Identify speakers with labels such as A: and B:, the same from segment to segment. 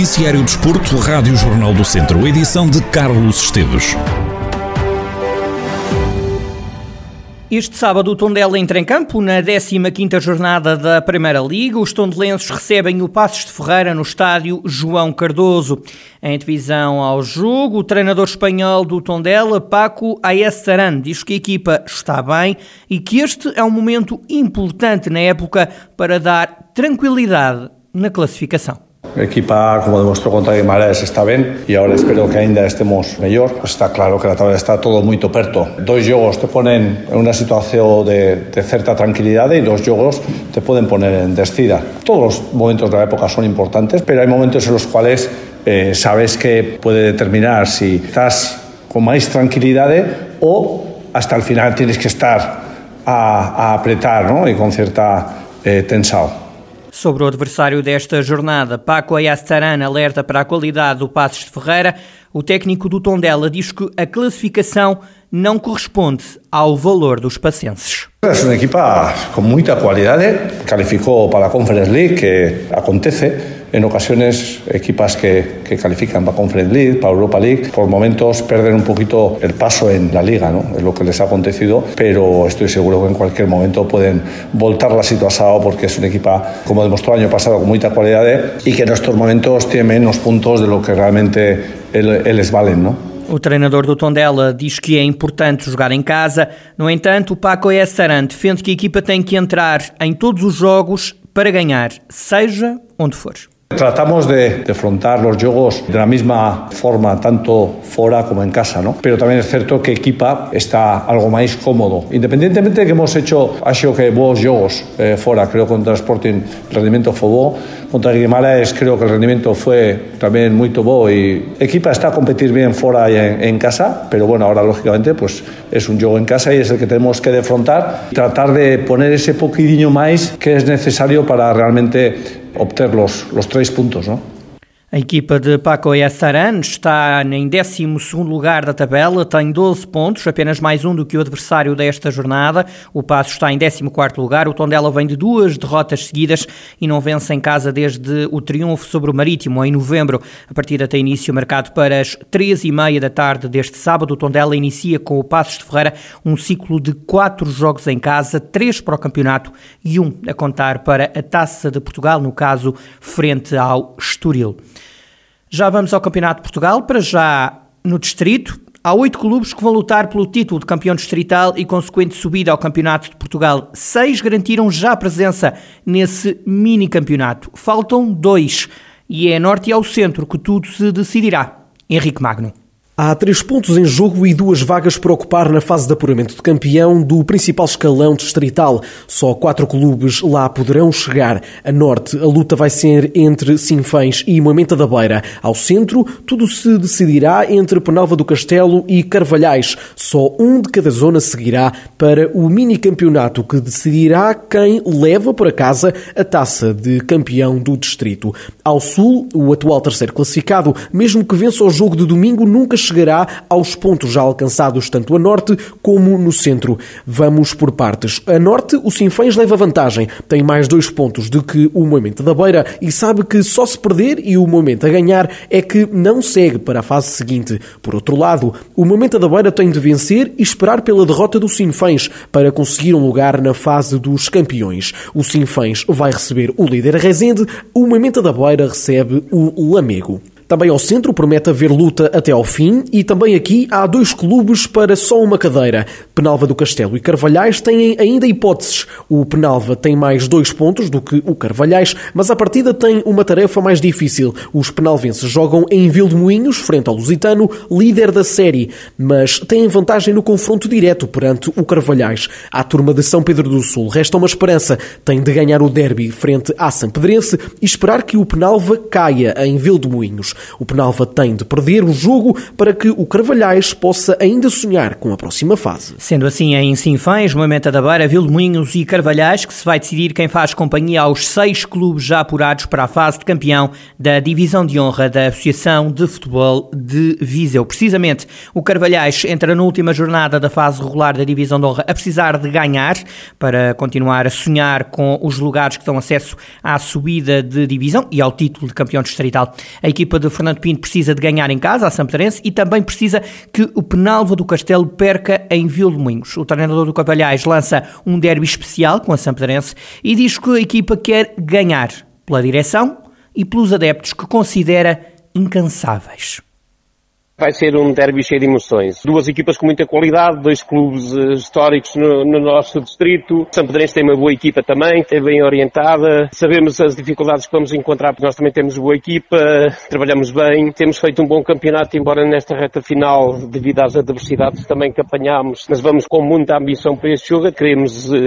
A: Noticiário Desporto, Rádio Jornal do Centro, edição de Carlos Esteves.
B: Este sábado o Tondela entra em campo na 15ª jornada da Primeira Liga. Os tondelenses recebem o Passos de Ferreira no estádio João Cardoso. Em divisão ao jogo, o treinador espanhol do Tondela, Paco Ayestaran, diz que a equipa está bem e que este é um momento importante na época para dar tranquilidade na classificação.
C: Equipa, como demostró contra Guimaraes, está ben e agora espero que ainda estemos mellor. Está claro que la tabla está todo moito perto. Dois jogos te ponen en unha situación de, de certa tranquilidade e dos jogos te poden poner en descida. Todos os momentos da época son importantes, pero hai momentos en los cuales eh, sabes que puede determinar si estás con máis tranquilidade ou hasta el final tienes que estar a, a apretar ¿no? e con cierta eh.
B: Sobre o adversário desta jornada, Paco Ayastaran alerta para a qualidade do Passos de Ferreira. O técnico do Tondela diz que a classificação não corresponde ao valor dos pacenses.
C: É uma equipa com muita qualidade, calificou para a Conference League, que acontece, en ocasiones equipas que, que, califican para Conference League, para Europa League, por momentos perden un poquito el paso en la liga, ¿no? Es lo que les ha acontecido, pero estoy seguro que en cualquier momento pueden voltar la situación porque es una equipa, como demostró el año pasado, con mucha calidad y que en estos momentos tiene menos puntos de lo que realmente eles valen, ¿no?
B: O treinador do Tondela diz que é importante jogar em casa. No entanto, o Paco Essaran defende que a equipa tem que entrar em todos os jogos para ganhar, seja onde for.
C: Tratamos de, afrontar los juegos de la misma forma, tanto fuera como en casa, ¿no? Pero también es cierto que equipa está algo más cómodo. Independientemente de que hemos hecho, ha sido que buenos juegos eh, fuera, creo contra Sporting el rendimiento fue bueno, contra Guimaraes creo que el rendimiento fue también muy bueno y equipa está a competir bien fuera y en, en, casa, pero bueno, ahora lógicamente pues es un juego en casa y es el que tenemos que defrontar, tratar de poner ese poquidinho más que es necesario para realmente obter los, los tres puntos, ¿no?
B: A equipa de Paco Essaran está em 12 lugar da tabela, tem 12 pontos, apenas mais um do que o adversário desta jornada. O Passo está em 14 lugar. O Tondela vem de duas derrotas seguidas e não vence em casa desde o triunfo sobre o Marítimo em novembro. A partida tem início marcado para as 13h30 da tarde deste sábado. O Tondela inicia com o Passos de Ferreira um ciclo de quatro jogos em casa, três para o campeonato e um a contar para a Taça de Portugal, no caso, frente ao Estoril. Já vamos ao Campeonato de Portugal, para já no Distrito. Há oito clubes que vão lutar pelo título de campeão distrital e consequente subida ao Campeonato de Portugal. Seis garantiram já presença nesse mini campeonato. Faltam dois. E é norte e ao centro que tudo se decidirá. Henrique Magno.
D: Há três pontos em jogo e duas vagas para ocupar na fase de apuramento de campeão do principal escalão distrital. Só quatro clubes lá poderão chegar. A norte, a luta vai ser entre Sinfãs e Moimenta da Beira. Ao centro, tudo se decidirá entre Penalva do Castelo e Carvalhais. Só um de cada zona seguirá para o mini campeonato que decidirá quem leva para casa a taça de campeão do distrito. Ao sul, o atual terceiro classificado, mesmo que vença o jogo de domingo, nunca chegará aos pontos já alcançados tanto a norte como no centro. Vamos por partes. A norte, o Sinfãs leva vantagem. Tem mais dois pontos do que o Moimento da Beira e sabe que só se perder e o Momento a ganhar é que não segue para a fase seguinte. Por outro lado, o Momento da Beira tem de vencer e esperar pela derrota do Sinfãs para conseguir um lugar na fase dos campeões. O Sinfãs vai receber o líder Rezende, o Momento da Beira recebe o Lamego. Também ao centro promete haver luta até ao fim e também aqui há dois clubes para só uma cadeira. Penalva do Castelo e Carvalhais têm ainda hipóteses. O Penalva tem mais dois pontos do que o Carvalhais, mas a partida tem uma tarefa mais difícil. Os penalvenses jogam em Vilmoinhos, frente ao Lusitano, líder da série, mas têm vantagem no confronto direto perante o Carvalhais. À turma de São Pedro do Sul resta uma esperança. Tem de ganhar o derby frente à São Pedrense e esperar que o Penalva caia em Vilmoinhos. O Penalva tem de perder o jogo para que o Carvalhais possa ainda sonhar com a próxima fase.
B: Sendo assim, em Sinfãs, Moimenta da Beira, Vilmoinhos e Carvalhais, que se vai decidir quem faz companhia aos seis clubes já apurados para a fase de campeão da Divisão de Honra da Associação de Futebol de Viseu. Precisamente, o Carvalhais entra na última jornada da fase regular da Divisão de Honra a precisar de ganhar para continuar a sonhar com os lugares que dão acesso à subida de divisão e ao título de campeão distrital. A equipa de Fernando Pinto precisa de ganhar em casa, a Samparense, e também precisa que o Penalva do Castelo perca em Vilmoinhos. O treinador do Carvalhais lança um derby especial com a Samparense e diz que a equipa quer ganhar pela direção e pelos adeptos que considera incansáveis.
E: Vai ser um derby cheio de emoções. Duas equipas com muita qualidade, dois clubes uh, históricos no, no, nosso distrito. São Pedrense tem uma boa equipa também, é bem orientada. Sabemos as dificuldades que vamos encontrar, porque nós também temos boa equipa, trabalhamos bem, temos feito um bom campeonato, embora nesta reta final, devido às adversidades também que apanhámos, mas vamos com muita ambição para este jogo. Queremos uh,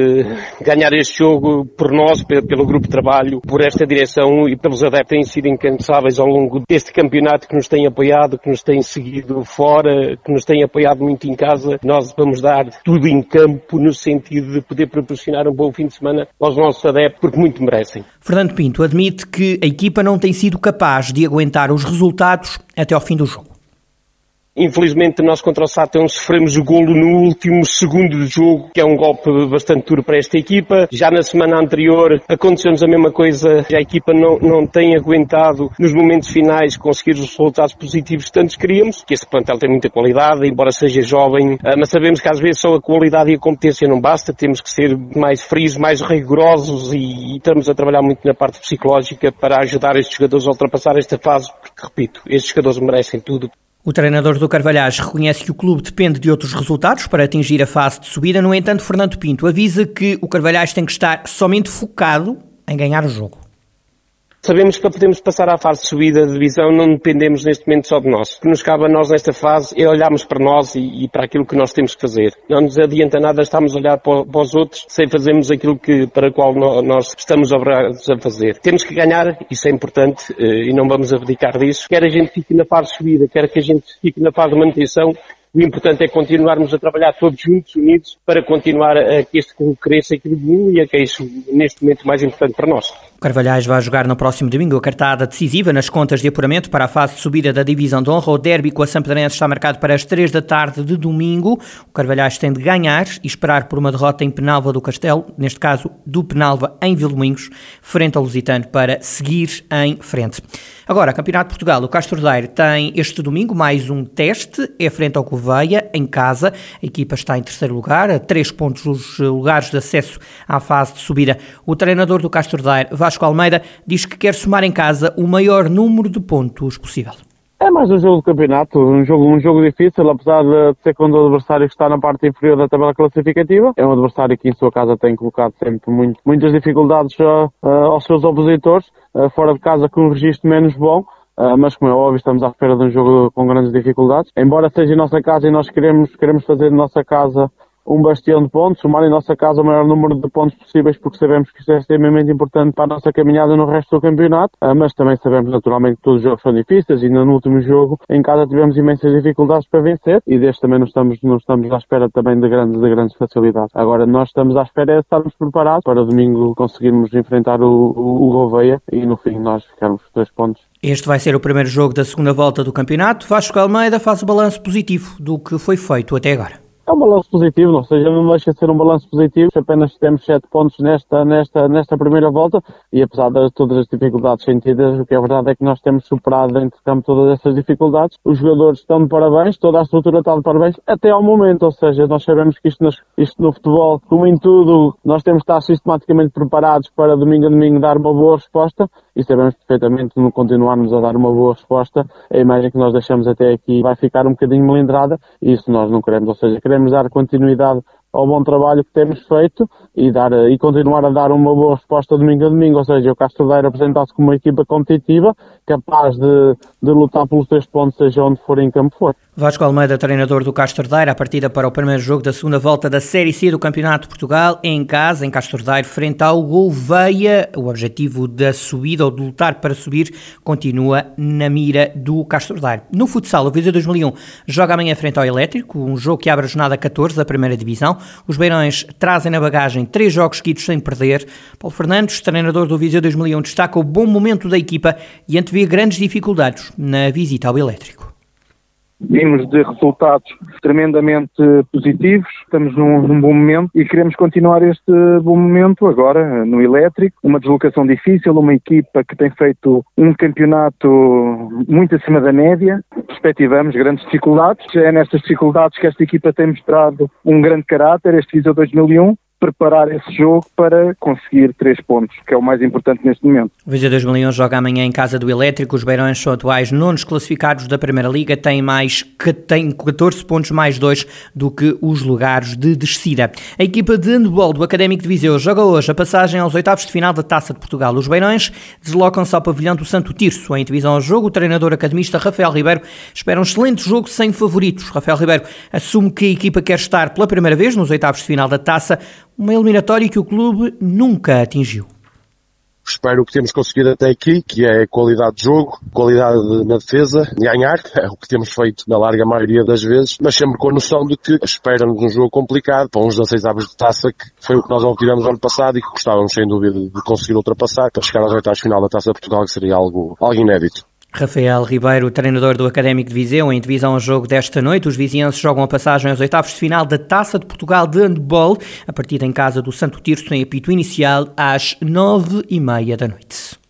E: ganhar este jogo por nós, pelo grupo de trabalho, por esta direção e pelos adeptos que têm sido incansáveis ao longo deste campeonato, que nos têm apoiado, que nos têm seguido seguido fora, que nos têm apoiado muito em casa. Nós vamos dar tudo em campo no sentido de poder proporcionar um bom fim de semana aos nossos adeptos, porque muito merecem.
B: Fernando Pinto admite que a equipa não tem sido capaz de aguentar os resultados até ao fim do jogo.
E: Infelizmente nós contra o Sátão sofremos o golo no último segundo do jogo, que é um golpe bastante duro para esta equipa. Já na semana anterior aconteceu-nos a mesma coisa, a equipa não, não tem aguentado nos momentos finais conseguir os resultados positivos que tantos queríamos, que este plantel tem muita qualidade, embora seja jovem, ah, mas sabemos que às vezes só a qualidade e a competência não basta, temos que ser mais frios, mais rigorosos e, e estamos a trabalhar muito na parte psicológica para ajudar estes jogadores a ultrapassar esta fase, porque repito, estes jogadores merecem tudo.
B: O treinador do Carvalhais reconhece que o clube depende de outros resultados para atingir a fase de subida. No entanto, Fernando Pinto avisa que o Carvalhais tem que estar somente focado em ganhar o jogo.
E: Sabemos que para podermos passar à fase de subida de divisão não dependemos neste momento só de nós. O que nos cabe a nós nesta fase é olharmos para nós e, e para aquilo que nós temos que fazer. Não nos adianta nada estarmos a olhar para, para os outros sem fazermos aquilo que, para o qual nós estamos obrigados a fazer. Temos que ganhar, isso é importante eh, e não vamos abdicar disso. Quer a gente fique na fase de subida, quer que a gente fique na fase de manutenção, o importante é continuarmos a trabalhar todos juntos, unidos, para continuar a que este clube cresça e que e é que é isso neste momento mais importante para nós.
B: O Carvalhais vai jogar no próximo domingo a cartada decisiva nas contas de apuramento para a fase de subida da divisão de honra. O derby com a Samparense está marcado para as 3 da tarde de domingo. O Carvalhais tem de ganhar e esperar por uma derrota em Penalva do Castelo, neste caso do Penalva em Vildomingos, frente ao Lusitano, para seguir em frente. Agora, Campeonato de Portugal, o Castro Daire tem este domingo mais um teste, é frente ao Gouveia, em casa. A equipa está em terceiro lugar, a três pontos dos lugares de acesso à fase de subida. O treinador do Castro Daire, Vasco Almeida, diz que quer somar em casa o maior número de pontos possível.
F: É mais um jogo de campeonato, um jogo, um jogo difícil, apesar de ser quando o adversário está na parte inferior da tabela classificativa. É um adversário que em sua casa tem colocado sempre muito, muitas dificuldades uh, aos seus opositores, uh, fora de casa com um registro menos bom. Uh, mas como é óbvio estamos à espera de um jogo com grandes dificuldades. Embora seja em nossa casa e nós queremos, queremos fazer de nossa casa um bastião de pontos, somar em nossa casa o maior número de pontos possíveis, porque sabemos que isso é extremamente importante para a nossa caminhada no resto do campeonato, ah, mas também sabemos naturalmente que todos os jogos são difíceis e no último jogo em casa tivemos imensas dificuldades para vencer e deste também não estamos, não estamos à espera também de grandes, de grandes facilidades. Agora nós estamos à espera de estarmos preparados para domingo conseguirmos enfrentar o, o, o Gouveia e no fim nós ficarmos três pontos
B: este vai ser o primeiro jogo da segunda volta do campeonato. Vasco Almeida faz o balanço positivo do que foi feito até agora.
F: É um balanço positivo, não seja, não deixa de ser um balanço positivo. Apenas temos 7 pontos nesta, nesta, nesta primeira volta e apesar de todas as dificuldades sentidas, o que é verdade é que nós temos superado dentro de campo todas essas dificuldades. Os jogadores estão de parabéns, toda a estrutura está de parabéns até ao momento, ou seja, nós sabemos que isto, isto no futebol, como em tudo, nós temos de estar sistematicamente preparados para domingo a domingo dar uma boa resposta e sabemos perfeitamente que continuarmos a dar uma boa resposta, a imagem que nós deixamos até aqui vai ficar um bocadinho melindrada e isso nós não queremos, ou seja, queremos dar continuidade ao bom trabalho que temos feito e, dar, e continuar a dar uma boa resposta domingo a domingo, ou seja, o Castro Daire apresentar-se como uma equipa competitiva, capaz de, de lutar pelos três pontos, seja onde for em campo for.
B: Vasco Almeida, treinador do Castordeiro, a partida para o primeiro jogo da segunda volta da Série C do Campeonato de Portugal, em casa, em Castordeiro, frente ao Gouveia. O objetivo da subida ou de lutar para subir continua na mira do Castordeiro. No futsal, o Viseu 2001 joga amanhã frente ao Elétrico, um jogo que abre a jornada 14 da primeira divisão. Os Beirões trazem na bagagem três jogos seguidos sem perder. Paulo Fernandes, treinador do Viseu 2001, destaca o bom momento da equipa e antevê grandes dificuldades na visita ao Elétrico.
G: Vimos de resultados tremendamente positivos, estamos num, num, bom momento e queremos continuar este bom momento agora no elétrico. Uma deslocação difícil, uma equipa que tem feito um campeonato muito acima da média. Perspectivamos grandes dificuldades. É nestas dificuldades que esta equipa tem mostrado um grande caráter, este Viseu 2001 preparar esse jogo para conseguir três pontos, que é o mais importante neste momento.
B: O Viseu 2001 joga amanhã em casa do Elétrico. Os Beirões são atuais nonos classificados da Primeira Liga, têm mais que têm 14 pontos mais 2 do que os lugares de descida. A equipa de handball do Académico de Viseu joga hoje a passagem aos oitavos de final da Taça de Portugal. Os Beirões deslocam-se ao pavilhão do Santo Tirso. Em divisão ao jogo, o treinador academista Rafael Ribeiro espera um excelente jogo sem favoritos. Rafael Ribeiro assume que a equipa quer estar pela primeira vez nos oitavos de final da Taça uma eliminatória que o clube nunca atingiu.
H: Espero que temos conseguido até aqui, que é qualidade de jogo, qualidade na defesa, ganhar, é o que temos feito na larga maioria das vezes, mas sempre com a noção de que espera-nos um jogo complicado, para uns 16 avos de taça, que foi o que nós obtivemos ano passado e que gostávamos sem dúvida de conseguir ultrapassar para chegar às oitavas final da Taça Portugal, que seria algo, algo inédito.
B: Rafael Ribeiro, treinador do Académico de Viseu, em divisão ao jogo desta noite. Os vizinhenses jogam a passagem aos oitavos de final da Taça de Portugal de Handball, a partida em casa do Santo Tirso, em apito inicial, às nove e meia da noite.